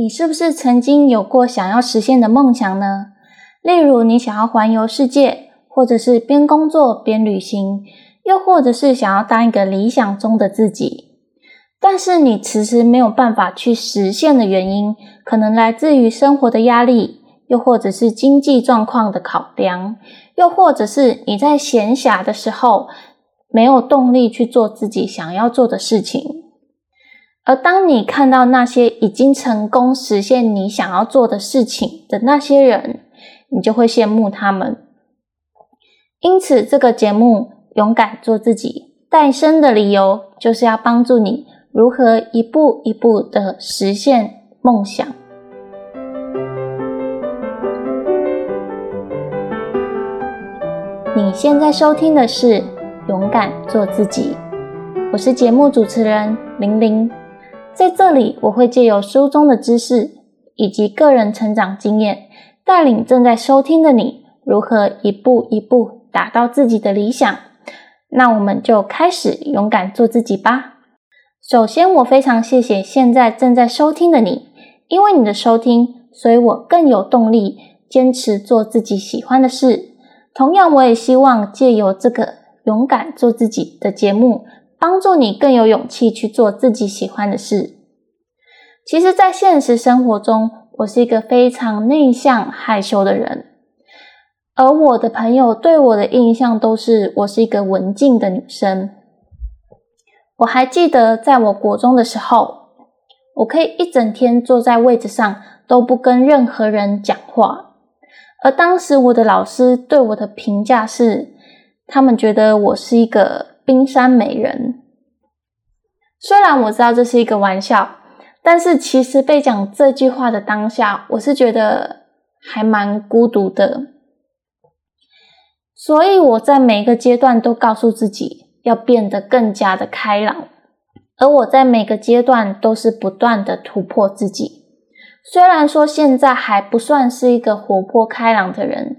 你是不是曾经有过想要实现的梦想呢？例如，你想要环游世界，或者是边工作边旅行，又或者是想要当一个理想中的自己。但是你迟迟没有办法去实现的原因，可能来自于生活的压力，又或者是经济状况的考量，又或者是你在闲暇的时候没有动力去做自己想要做的事情。而当你看到那些已经成功实现你想要做的事情的那些人，你就会羡慕他们。因此，这个节目《勇敢做自己》诞生的理由，就是要帮助你如何一步一步的实现梦想。你现在收听的是《勇敢做自己》，我是节目主持人玲玲。在这里，我会借由书中的知识以及个人成长经验，带领正在收听的你如何一步一步达到自己的理想。那我们就开始勇敢做自己吧。首先，我非常谢谢现在正在收听的你，因为你的收听，所以我更有动力坚持做自己喜欢的事。同样，我也希望借由这个勇敢做自己的节目。帮助你更有勇气去做自己喜欢的事。其实，在现实生活中，我是一个非常内向、害羞的人，而我的朋友对我的印象都是我是一个文静的女生。我还记得，在我国中的时候，我可以一整天坐在位置上都不跟任何人讲话，而当时我的老师对我的评价是，他们觉得我是一个。冰山美人，虽然我知道这是一个玩笑，但是其实被讲这句话的当下，我是觉得还蛮孤独的。所以我在每个阶段都告诉自己要变得更加的开朗，而我在每个阶段都是不断的突破自己。虽然说现在还不算是一个活泼开朗的人，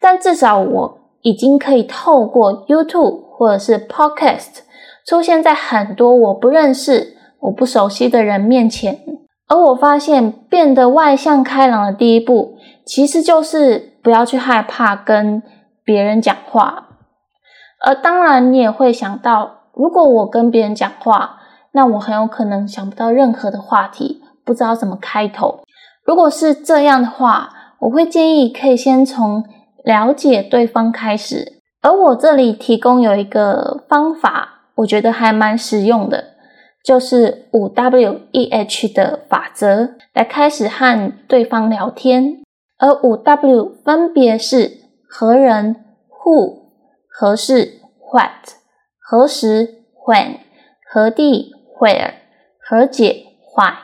但至少我已经可以透过 YouTube。或者是 Podcast 出现在很多我不认识、我不熟悉的人面前，而我发现变得外向开朗的第一步，其实就是不要去害怕跟别人讲话。而当然，你也会想到，如果我跟别人讲话，那我很有可能想不到任何的话题，不知道怎么开头。如果是这样的话，我会建议可以先从了解对方开始。而我这里提供有一个方法，我觉得还蛮实用的，就是五 W E H 的法则，来开始和对方聊天。而五 W 分别是何人 Who、何事 What、何时 When、何地 Where、何解 Why，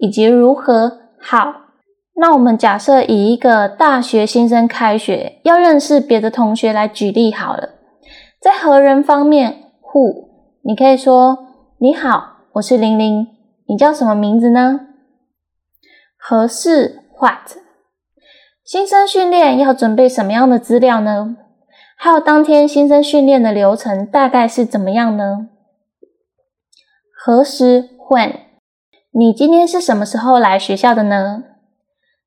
以及如何 How。那我们假设以一个大学新生开学要认识别的同学来举例好了，在何人方面，who，你可以说你好，我是玲玲，你叫什么名字呢？何事 what，新生训练要准备什么样的资料呢？还有当天新生训练的流程大概是怎么样呢？何时 when，你今天是什么时候来学校的呢？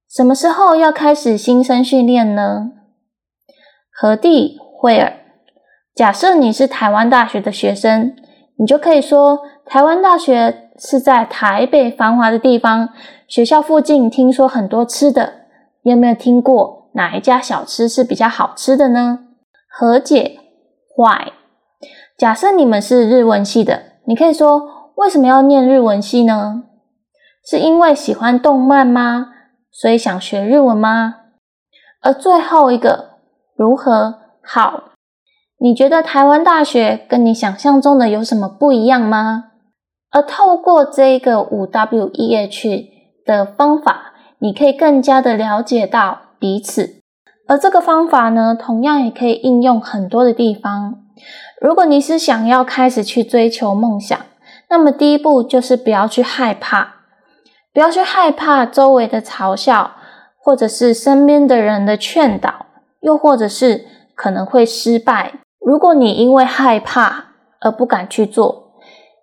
什么时候要开始新生训练呢？何地 Where？假设你是台湾大学的学生，你就可以说台湾大学是在台北繁华的地方。学校附近听说很多吃的，你有没有听过哪一家小吃是比较好吃的呢？何解 Why？假设你们是日文系的，你可以说为什么要念日文系呢？是因为喜欢动漫吗？所以想学日文吗？而最后一个如何好？你觉得台湾大学跟你想象中的有什么不一样吗？而透过这个五 W E H 的方法，你可以更加的了解到彼此。而这个方法呢，同样也可以应用很多的地方。如果你是想要开始去追求梦想，那么第一步就是不要去害怕。不要去害怕周围的嘲笑，或者是身边的人的劝导，又或者是可能会失败。如果你因为害怕而不敢去做，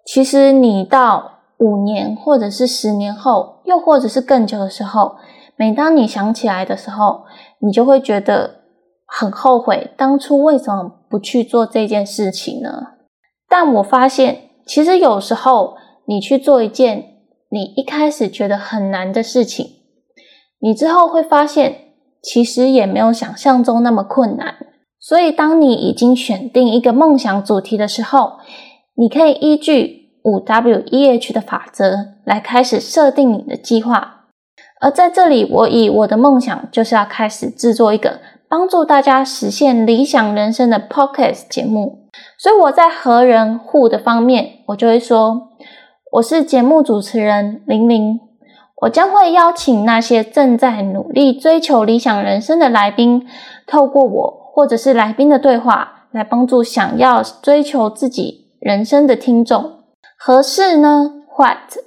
其实你到五年或者是十年后，又或者是更久的时候，每当你想起来的时候，你就会觉得很后悔，当初为什么不去做这件事情呢？但我发现，其实有时候你去做一件你一开始觉得很难的事情，你之后会发现，其实也没有想象中那么困难。所以，当你已经选定一个梦想主题的时候，你可以依据五 W E H 的法则来开始设定你的计划。而在这里，我以我的梦想就是要开始制作一个帮助大家实现理想人生的 Podcast 节目。所以我在和人互的方面，我就会说，我是节目主持人玲玲，我将会邀请那些正在努力追求理想人生的来宾，透过我或者是来宾的对话，来帮助想要追求自己。人生的听众合适呢？What？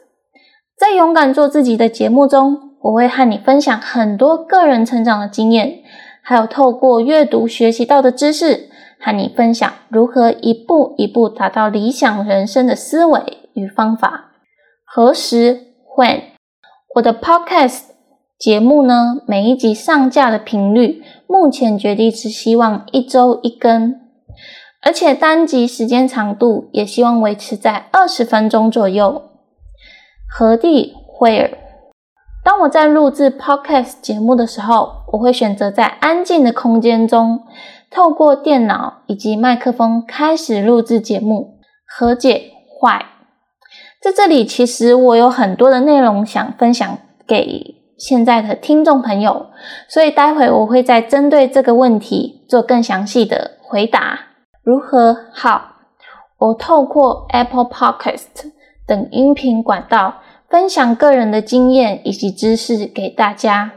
在勇敢做自己的节目中，我会和你分享很多个人成长的经验，还有透过阅读学习到的知识，和你分享如何一步一步达到理想人生的思维与方法。何时？When？我的 Podcast 节目呢？每一集上架的频率，目前决定是希望一周一更。而且单集时间长度也希望维持在二十分钟左右。何地惠尔当我在录制 Podcast 节目的时候，我会选择在安静的空间中，透过电脑以及麦克风开始录制节目。何解坏？在这里，其实我有很多的内容想分享给现在的听众朋友，所以待会我会再针对这个问题做更详细的回答。如何好？我透过 Apple Podcast 等音频管道分享个人的经验以及知识给大家，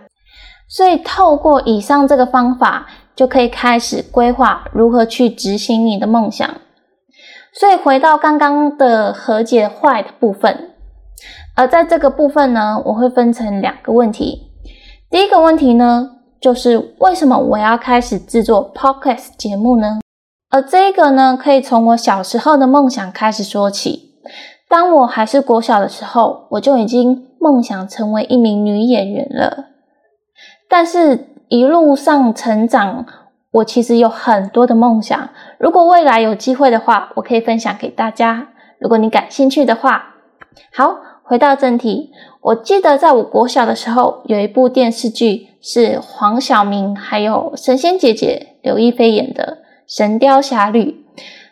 所以透过以上这个方法，就可以开始规划如何去执行你的梦想。所以回到刚刚的和解坏的部分，而在这个部分呢，我会分成两个问题。第一个问题呢，就是为什么我要开始制作 Podcast 节目呢？而这个呢，可以从我小时候的梦想开始说起。当我还是国小的时候，我就已经梦想成为一名女演员了。但是，一路上成长，我其实有很多的梦想。如果未来有机会的话，我可以分享给大家。如果你感兴趣的话，好，回到正题。我记得在我国小的时候，有一部电视剧是黄晓明还有神仙姐姐刘亦菲演的。《神雕侠侣》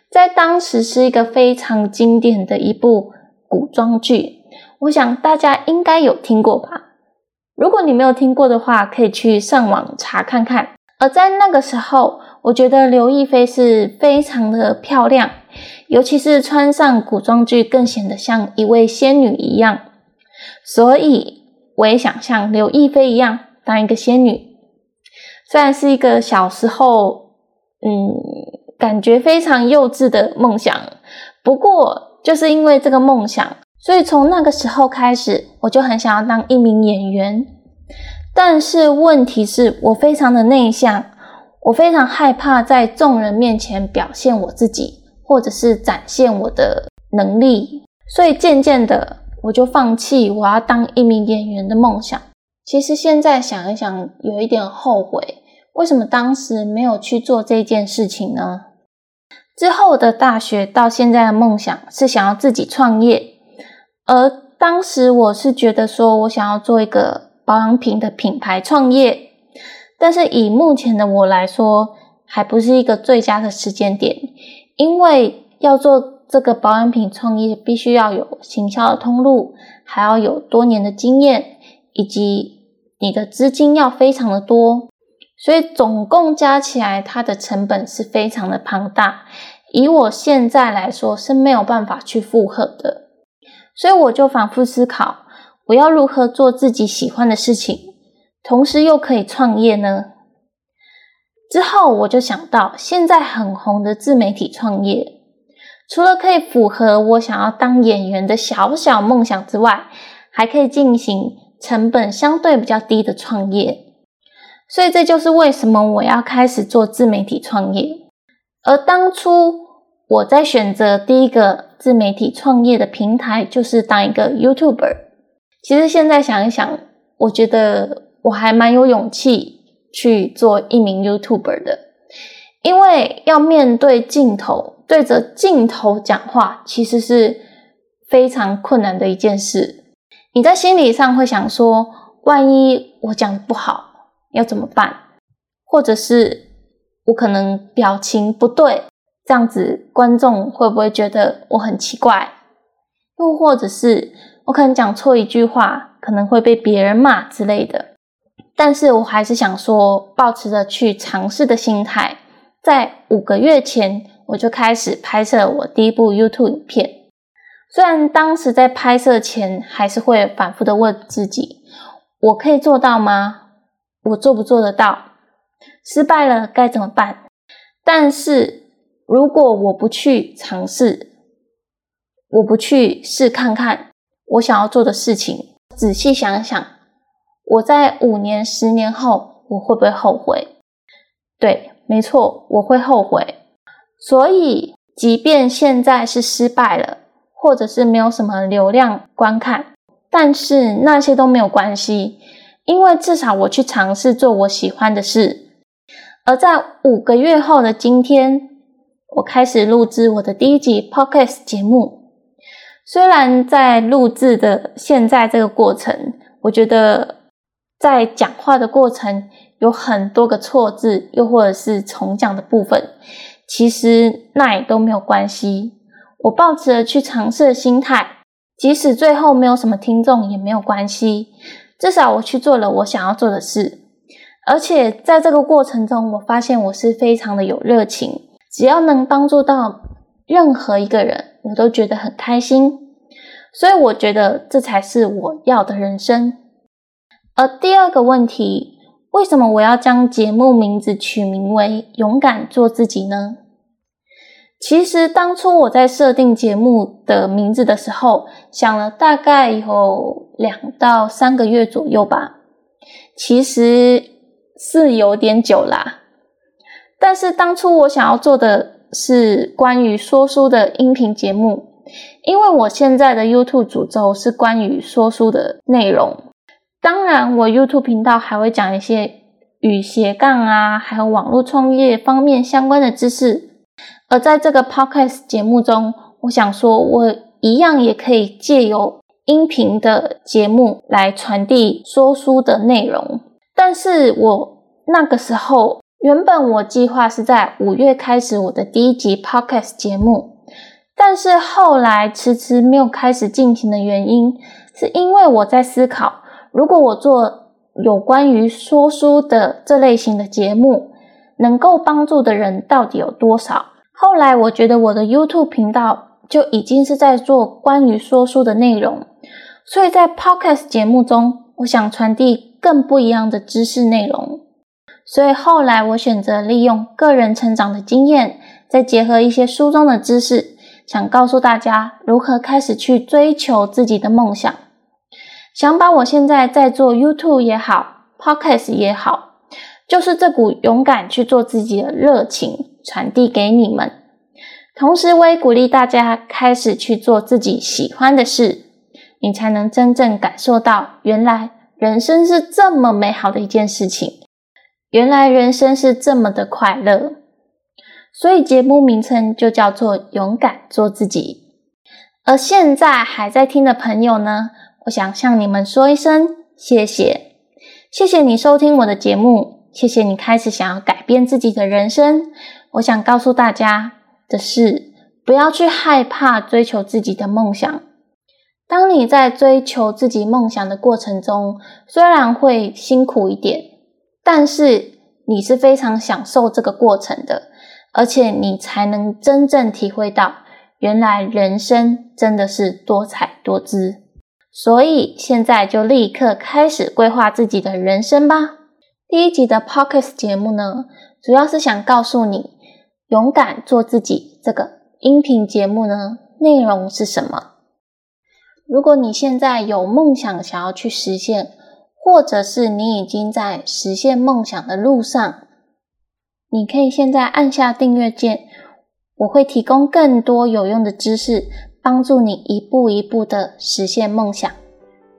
在当时是一个非常经典的一部古装剧，我想大家应该有听过吧？如果你没有听过的话，可以去上网查看看。而在那个时候，我觉得刘亦菲是非常的漂亮，尤其是穿上古装剧，更显得像一位仙女一样。所以我也想像刘亦菲一样当一个仙女。虽然是一个小时候。嗯，感觉非常幼稚的梦想。不过，就是因为这个梦想，所以从那个时候开始，我就很想要当一名演员。但是问题是我非常的内向，我非常害怕在众人面前表现我自己，或者是展现我的能力。所以渐渐的，我就放弃我要当一名演员的梦想。其实现在想一想，有一点后悔。为什么当时没有去做这件事情呢？之后的大学到现在的梦想是想要自己创业，而当时我是觉得说我想要做一个保养品的品牌创业，但是以目前的我来说，还不是一个最佳的时间点，因为要做这个保养品创业，必须要有行销的通路，还要有多年的经验，以及你的资金要非常的多。所以总共加起来，它的成本是非常的庞大。以我现在来说是没有办法去负荷的，所以我就反复思考，我要如何做自己喜欢的事情，同时又可以创业呢？之后我就想到，现在很红的自媒体创业，除了可以符合我想要当演员的小小梦想之外，还可以进行成本相对比较低的创业。所以这就是为什么我要开始做自媒体创业。而当初我在选择第一个自媒体创业的平台，就是当一个 YouTuber。其实现在想一想，我觉得我还蛮有勇气去做一名 YouTuber 的，因为要面对镜头，对着镜头讲话，其实是非常困难的一件事。你在心理上会想说，万一我讲的不好，要怎么办？或者是我可能表情不对。这样子，观众会不会觉得我很奇怪？又或者是我可能讲错一句话，可能会被别人骂之类的。但是我还是想说，保持着去尝试的心态，在五个月前我就开始拍摄我第一部 YouTube 影片。虽然当时在拍摄前，还是会反复的问自己：我可以做到吗？我做不做得到？失败了该怎么办？但是。如果我不去尝试，我不去试看看我想要做的事情，仔细想想，我在五年、十年后我会不会后悔？对，没错，我会后悔。所以，即便现在是失败了，或者是没有什么流量观看，但是那些都没有关系，因为至少我去尝试做我喜欢的事。而在五个月后的今天。我开始录制我的第一集 podcast 节目，虽然在录制的现在这个过程，我觉得在讲话的过程有很多个错字，又或者是重讲的部分，其实那也都没有关系。我抱持了去尝试的心态，即使最后没有什么听众也没有关系，至少我去做了我想要做的事，而且在这个过程中，我发现我是非常的有热情。只要能帮助到任何一个人，我都觉得很开心。所以我觉得这才是我要的人生。而第二个问题，为什么我要将节目名字取名为“勇敢做自己”呢？其实当初我在设定节目的名字的时候，想了大概有两到三个月左右吧，其实是有点久啦。但是当初我想要做的是关于说书的音频节目，因为我现在的 YouTube 主轴是关于说书的内容。当然，我 YouTube 频道还会讲一些与斜杠啊，还有网络创业方面相关的知识。而在这个 Podcast 节目中，我想说，我一样也可以借由音频的节目来传递说书的内容。但是我那个时候。原本我计划是在五月开始我的第一集 podcast 节目，但是后来迟迟没有开始进行的原因，是因为我在思考，如果我做有关于说书的这类型的节目，能够帮助的人到底有多少？后来我觉得我的 YouTube 频道就已经是在做关于说书的内容，所以在 podcast 节目中，我想传递更不一样的知识内容。所以后来我选择利用个人成长的经验，再结合一些书中的知识，想告诉大家如何开始去追求自己的梦想。想把我现在在做 YouTube 也好，Podcast 也好，就是这股勇敢去做自己的热情传递给你们。同时，我也鼓励大家开始去做自己喜欢的事，你才能真正感受到，原来人生是这么美好的一件事情。原来人生是这么的快乐，所以节目名称就叫做“勇敢做自己”。而现在还在听的朋友呢，我想向你们说一声谢谢，谢谢你收听我的节目，谢谢你开始想要改变自己的人生。我想告诉大家的是，不要去害怕追求自己的梦想。当你在追求自己梦想的过程中，虽然会辛苦一点。但是你是非常享受这个过程的，而且你才能真正体会到，原来人生真的是多彩多姿。所以现在就立刻开始规划自己的人生吧。第一集的 Pockets 节目呢，主要是想告诉你，勇敢做自己。这个音频节目呢，内容是什么？如果你现在有梦想想要去实现。或者是你已经在实现梦想的路上，你可以现在按下订阅键，我会提供更多有用的知识，帮助你一步一步的实现梦想。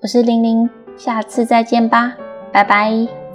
我是玲玲，下次再见吧，拜拜。